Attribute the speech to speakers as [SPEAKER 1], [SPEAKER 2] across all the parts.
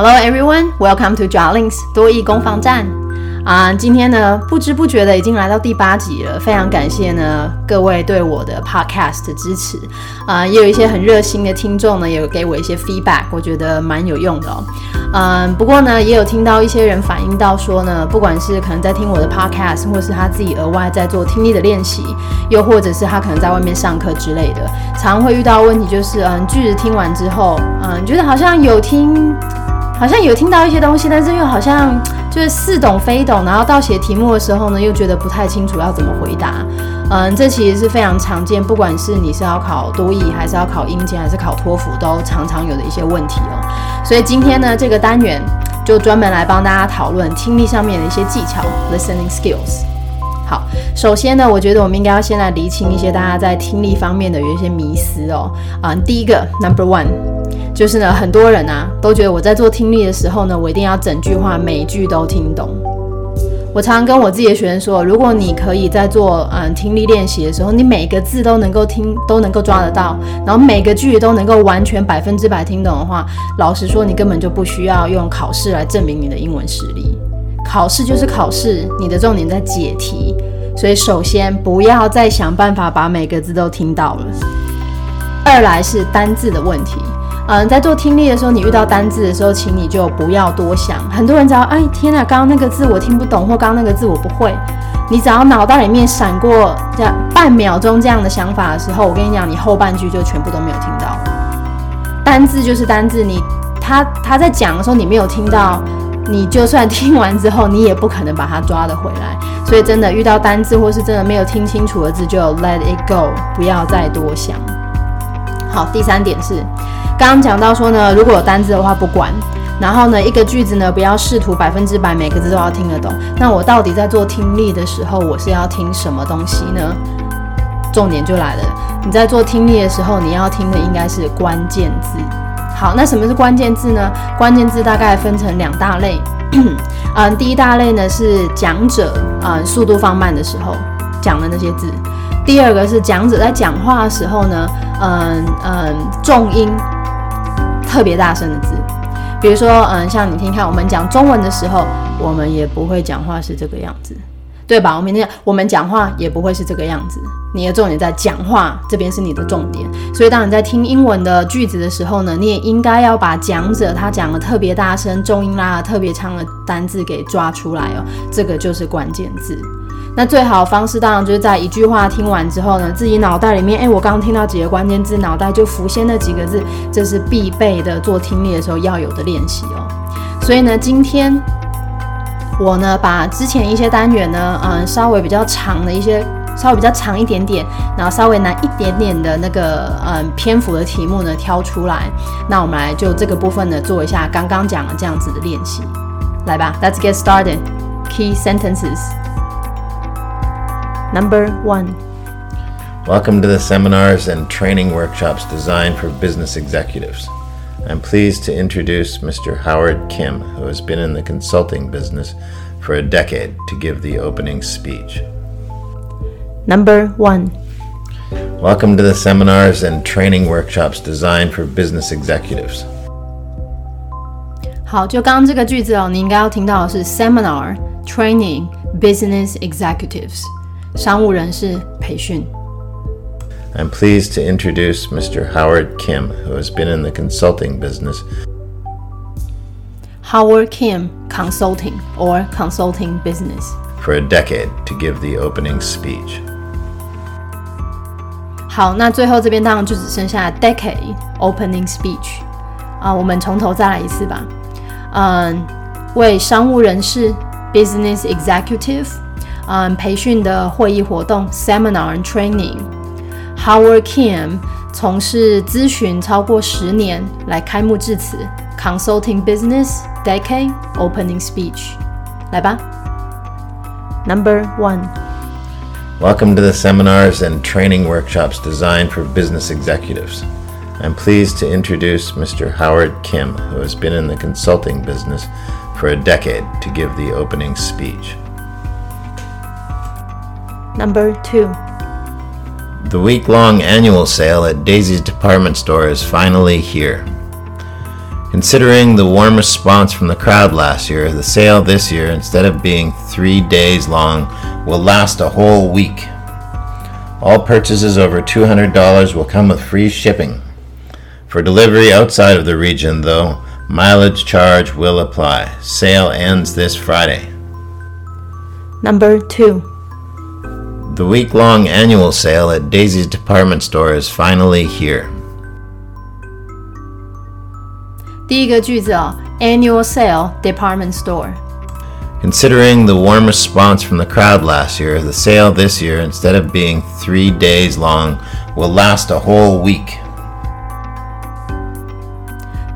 [SPEAKER 1] Hello everyone, welcome to Jarlings 多益攻防战。啊，今天呢，不知不觉的已经来到第八集了，非常感谢呢各位对我的 podcast 的支持。啊，也有一些很热心的听众呢，也有给我一些 feedback，我觉得蛮有用的哦。嗯，不过呢，也有听到一些人反映到说呢，不管是可能在听我的 podcast，或是他自己额外在做听力的练习，又或者是他可能在外面上课之类的，常会遇到问题就是，嗯，句子听完之后，嗯，觉得好像有听。好像有听到一些东西，但是又好像 就是似懂非懂，然后到写题目的时候呢，又觉得不太清楚要怎么回答。嗯，这其实是非常常见，不管是你是要考多译，还是要考英检，还是考托福，都常常有的一些问题哦。所以今天呢，这个单元就专门来帮大家讨论听力上面的一些技巧，listening skills。好，首先呢，我觉得我们应该要先来厘清一些大家在听力方面的有一些迷思哦。啊，第一个，number one。就是呢，很多人啊都觉得我在做听力的时候呢，我一定要整句话每句都听懂。我常常跟我自己的学生说，如果你可以在做嗯听力练习的时候，你每个字都能够听，都能够抓得到，然后每个句都能够完全百分之百听懂的话，老实说，你根本就不需要用考试来证明你的英文实力。考试就是考试，你的重点在解题，所以首先不要再想办法把每个字都听到了。二来是单字的问题。嗯，在做听力的时候，你遇到单字的时候，请你就不要多想。很多人只要哎天哪，刚刚那个字我听不懂，或刚刚那个字我不会，你只要脑袋里面闪过这样半秒钟这样的想法的时候，我跟你讲，你后半句就全部都没有听到。单字就是单字，你他他在讲的时候你没有听到，你就算听完之后，你也不可能把它抓得回来。所以真的遇到单字或是真的没有听清楚的字，就 let it go，不要再多想。好，第三点是。刚刚讲到说呢，如果有单字的话不管，然后呢，一个句子呢不要试图百分之百每个字都要听得懂。那我到底在做听力的时候，我是要听什么东西呢？重点就来了，你在做听力的时候，你要听的应该是关键字。好，那什么是关键字呢？关键字大概分成两大类。嗯，第一大类呢是讲者啊速度放慢的时候讲的那些字。第二个是讲者在讲话的时候呢，嗯嗯重音。特别大声的字，比如说，嗯，像你听看，我们讲中文的时候，我们也不会讲话是这个样子，对吧？我们讲，我们讲话也不会是这个样子。你的重点在讲话这边是你的重点，所以当你在听英文的句子的时候呢，你也应该要把讲者他讲的特别大声、重音拉的特别长的单字给抓出来哦，这个就是关键字。那最好的方式当然就是在一句话听完之后呢，自己脑袋里面，哎，我刚刚听到几个关键字，脑袋就浮现那几个字，这是必备的做听力的时候要有的练习哦。所以呢，今天我呢把之前一些单元呢，嗯，稍微比较长的一些，稍微比较长一点点，然后稍微难一点点的那个，嗯，篇幅的题目呢挑出来，那我们来就这个部分呢做一下刚刚讲的这样子的练习，来吧，Let's get started. Key sentences. Number one.
[SPEAKER 2] Welcome to the seminars and training workshops designed for business executives. I'm pleased to introduce Mr. Howard Kim, who has been in the consulting business for a decade, to give the opening speech.
[SPEAKER 1] Number one.
[SPEAKER 2] Welcome to the seminars and training workshops designed for business executives.
[SPEAKER 1] 好，就刚刚这个句子哦，你应该要听到的是 seminar training business executives。商务人士培训。
[SPEAKER 2] I'm pleased to introduce Mr. Howard Kim, who has been in the consulting business.
[SPEAKER 1] Howard Kim Consulting or Consulting Business.
[SPEAKER 2] For a decade to give the opening speech.
[SPEAKER 1] 好，那最后这边当然就只剩下 decade opening speech 啊，我们从头再来一次吧。嗯，为商务人士 business executive 嗯，培训的会议活动 （seminar and training）。 Howard Kim 从事咨询超过十年，来开幕致辞 （consulting business decade opening speech）。来吧，Number
[SPEAKER 2] one。Welcome to the seminars and training workshops designed for business executives. I'm pleased to introduce Mr. Howard Kim, who has been in the consulting business for a decade, to give the opening speech.
[SPEAKER 1] Number two.
[SPEAKER 2] The week long annual sale at Daisy's department store is finally here. Considering the warm response from the crowd last year, the sale this year, instead of being three days long, will last a whole week. All purchases over $200 will come with free shipping. For delivery outside of the region, though, mileage charge will apply. Sale ends this Friday.
[SPEAKER 1] Number two.
[SPEAKER 2] The week long annual sale at Daisy's department store is finally here.
[SPEAKER 1] 第一个句子哦，Annual Sale Department Store。
[SPEAKER 2] Considering the warm response from the crowd last year, the sale this year, instead of being three days long, will last a whole week.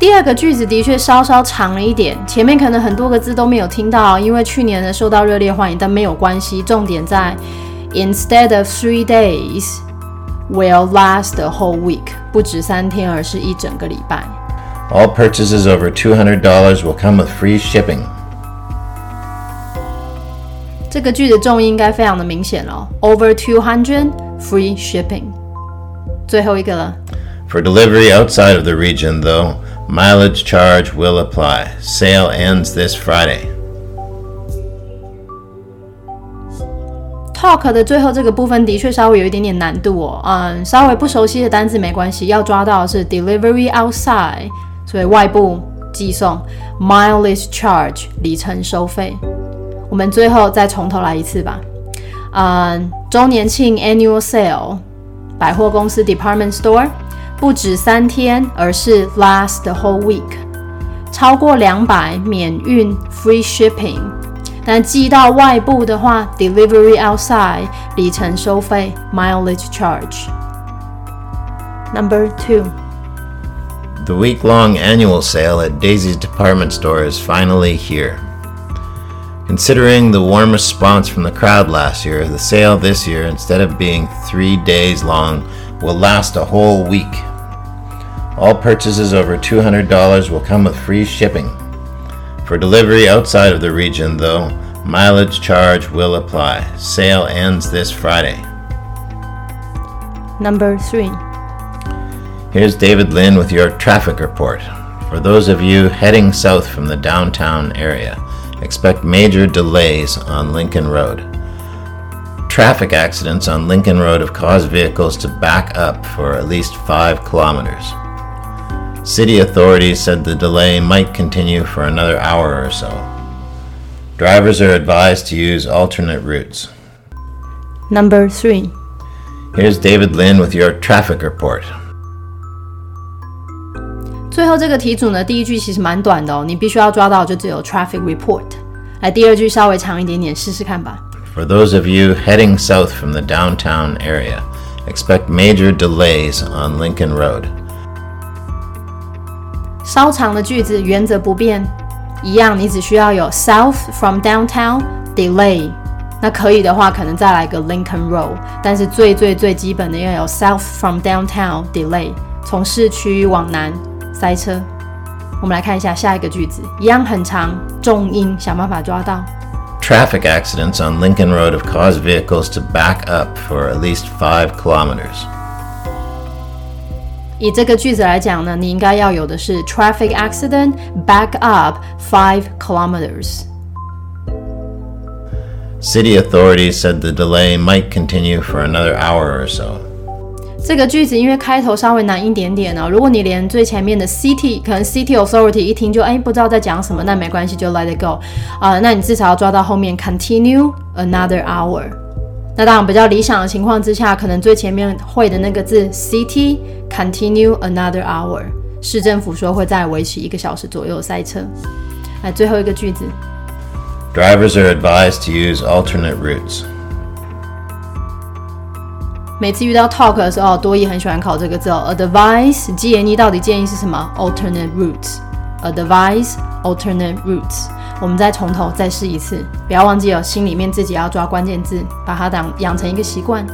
[SPEAKER 1] 第二个句子的确稍稍长了一点，前面可能很多个字都没有听到，因为去年呢受到热烈欢迎，但没有关系，重点在 instead of three days will last a whole week，不止三天，而是一整个礼拜。
[SPEAKER 2] All purchases over $200 will come with free shipping.
[SPEAKER 1] 这个句子重音应该非常的明显了，over two hundred free shipping。最后一个了。
[SPEAKER 2] For delivery outside of the region, though, mileage charge will apply. Sale ends this Friday.
[SPEAKER 1] Talk 的最后这个部分的确稍微有一点点难度哦，嗯，稍微不熟悉的单字没关系，要抓到的是 delivery outside，所以外部寄送，mileage charge 里程收费。我们最后再从头来一次吧，嗯，周年庆 annual sale，百货公司 department store 不止三天，而是 last the whole week，超过两百免运 free shipping。但寄到外部的话，delivery outside 里程收费 mileage charge。Number two，
[SPEAKER 2] The week long annual sale at Daisy's department store is finally here. Considering the warm response from the crowd last year, the sale this year, instead of being three days long, will last a whole week. All purchases over $200 will come with free shipping. For delivery outside of the region, though, mileage charge will apply. Sale ends this Friday.
[SPEAKER 1] Number
[SPEAKER 2] three，Here's David Lynn with your traffic report. For those of you heading south from the downtown area, expect major delays on Lincoln Road. Traffic accidents on Lincoln Road have caused vehicles to back up for at least five kilometers. City authorities said the delay might continue for another hour or so. Drivers are advised to use alternate routes.
[SPEAKER 1] Number three，
[SPEAKER 2] Here's David Lynn with your traffic report.
[SPEAKER 1] 最后这个题组呢，第一句其实蛮短的哦，你必须要抓到就只有 traffic report。来，第二句稍微长一点点，试试看吧。
[SPEAKER 2] For those of you heading south from the downtown area, expect major delays on Lincoln Road.
[SPEAKER 1] 稍长的句子原则不变，一样，你只需要有 south from downtown delay。那可以的话，可能再来个 Lincoln Road，但是最最最基本的要有 south from downtown delay，从市区往南塞车。我们来看一下下一个句子，一样很长，重音想办法抓到。
[SPEAKER 2] Traffic accidents on Lincoln Road have caused vehicles to back up for at least five kilometers.
[SPEAKER 1] 以这个句子来讲呢，你应该要有的是 traffic accident back up five kilometers。
[SPEAKER 2] City authorities said the delay might continue for another hour or so.
[SPEAKER 1] 这个句子因为开头稍微难一点点哦，如果你连最前面的 city 可能 city authority 一听就哎不知道在讲什么，那没关系，就 let it go 啊、那你至少要抓到后面 continue another hour。 那当然比较理想的情况之下，可能最前面会的那个字 city continue another hour，市政府说会再维持一个小时左右塞车。来最后一个句子，
[SPEAKER 2] Drivers are advised to use alternate routes.
[SPEAKER 1] 每次遇到 talk 的时候，多益很喜欢考这个字哦。Advise G N E 到底建议是什么？Alternate routes。Advise alternate routes。 我们再从头再试一次，不要忘记哦，心里面自己要抓关键字，把它当养成一个习惯。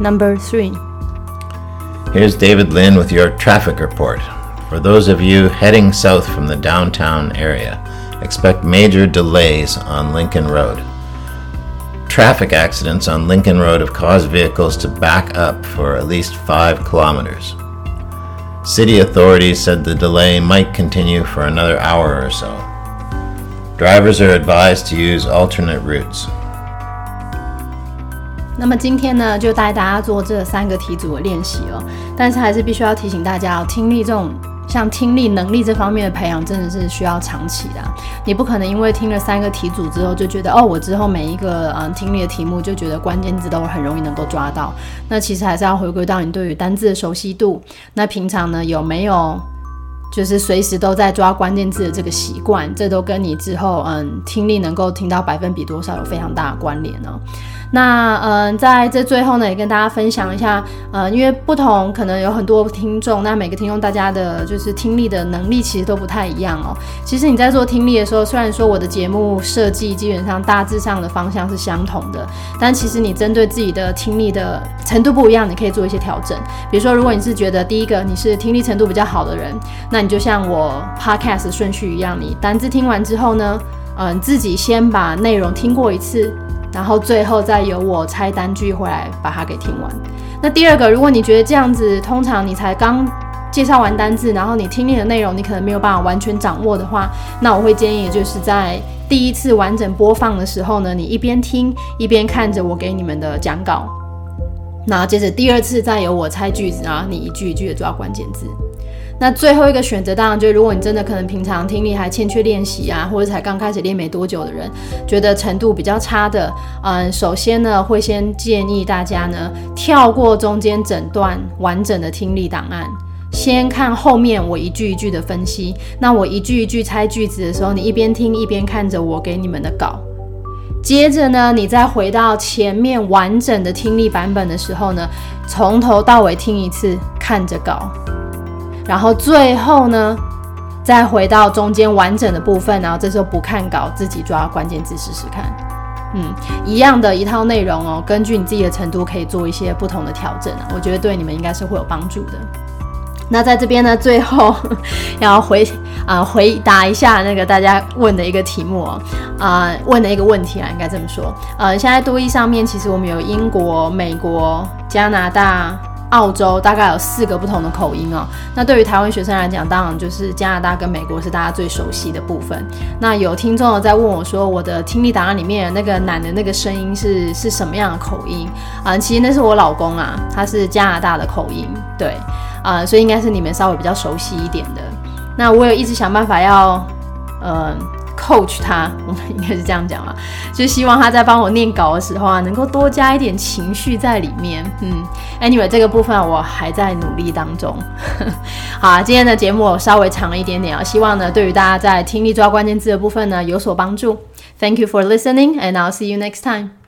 [SPEAKER 1] Number three，
[SPEAKER 2] Here's David Lynn with your traffic report. For those of you heading south from the downtown area, expect major delays on Lincoln Road. Traffic accidents on Lincoln Road have caused vehicles to back up for at least five kilometers. City authorities said the delay might continue for another hour or so. Drivers are advised to use alternate routes.
[SPEAKER 1] 那么今天呢，就带大家做这三个题组的练习哦。但是还是必须要提醒大家哦，听力这种像听力能力这方面的培养，真的是需要长期的。你不可能因为听了三个题组之后，就觉得哦，我之后每一个嗯听力的题目就觉得关键字都很容易能够抓到。那其实还是要回归到你对于单字的熟悉度。那平常呢，有没有就是随时都在抓关键字的这个习惯？这都跟你之后嗯听力能够听到百分比多少有非常大的关联呢。那嗯，在这最后呢，也跟大家分享一下，呃，因为不同，可能有很多听众，那每个听众大家的就是听力的能力其实都不太一样哦。其实你在做听力的时候，虽然说我的节目设计基本上大致上的方向是相同的，但其实你针对自己的听力的程度不一样，你可以做一些调整。比如说，如果你是觉得第一个你是听力程度比较好的人，那你就像我 podcast 顺序一样，你单字听完之后呢，嗯，自己先把内容听过一次。然后最后再由我拆单据回来把它给听完。那第二个，如果你觉得这样子，通常你才刚介绍完单字，然后你听力的内容你可能没有办法完全掌握的话，那我会建议就是在第一次完整播放的时候呢，你一边听一边看着我给你们的讲稿，然后接着第二次再由我猜句子，然后你一句一句的抓关键字。那最后一个选择，当然就是如果你真的可能平常听力还欠缺练习啊，或者才刚开始练没多久的人，觉得程度比较差的，嗯，首先呢会先建议大家呢跳过中间整段完整的听力档案，先看后面我一句一句的分析。那我一句一句猜句子的时候，你一边听一边看着我给你们的稿。接着呢，你再回到前面完整的听力版本的时候呢，从头到尾听一次，看着稿。然后最后呢，再回到中间完整的部分，然后这时候不看稿，自己抓关键字试试看。嗯，一样的一套内容哦，根据你自己的程度可以做一些不同的调整啊，我觉得对你们应该是会有帮助的。那在这边呢，最后 要回啊回答一下那个大家问的一个题目哦，啊问的一个问题啊，应该这么说。呃，现在多益上面其实我们有英国、美国、加拿大。澳洲大概有四个不同的口音哦。那对于台湾学生来讲，当然就是加拿大跟美国是大家最熟悉的部分。那有听众在问我说，我的听力档案里面那个男的那个声音是是什么样的口音啊？其实那是我老公啊，他是加拿大的口音，对啊，所以应该是你们稍微比较熟悉一点的。那我有一直想办法要，嗯。coach 他，我们应该是这样讲嘛，就希望他在帮我念稿的时候啊，能够多加一点情绪在里面。嗯，anyway，这个部分我还在努力当中。好，今天的节目稍微长了一点点啊，希望呢对于大家在听力抓关键字的部分呢有所帮助。Thank you for listening, and I'll see you next time.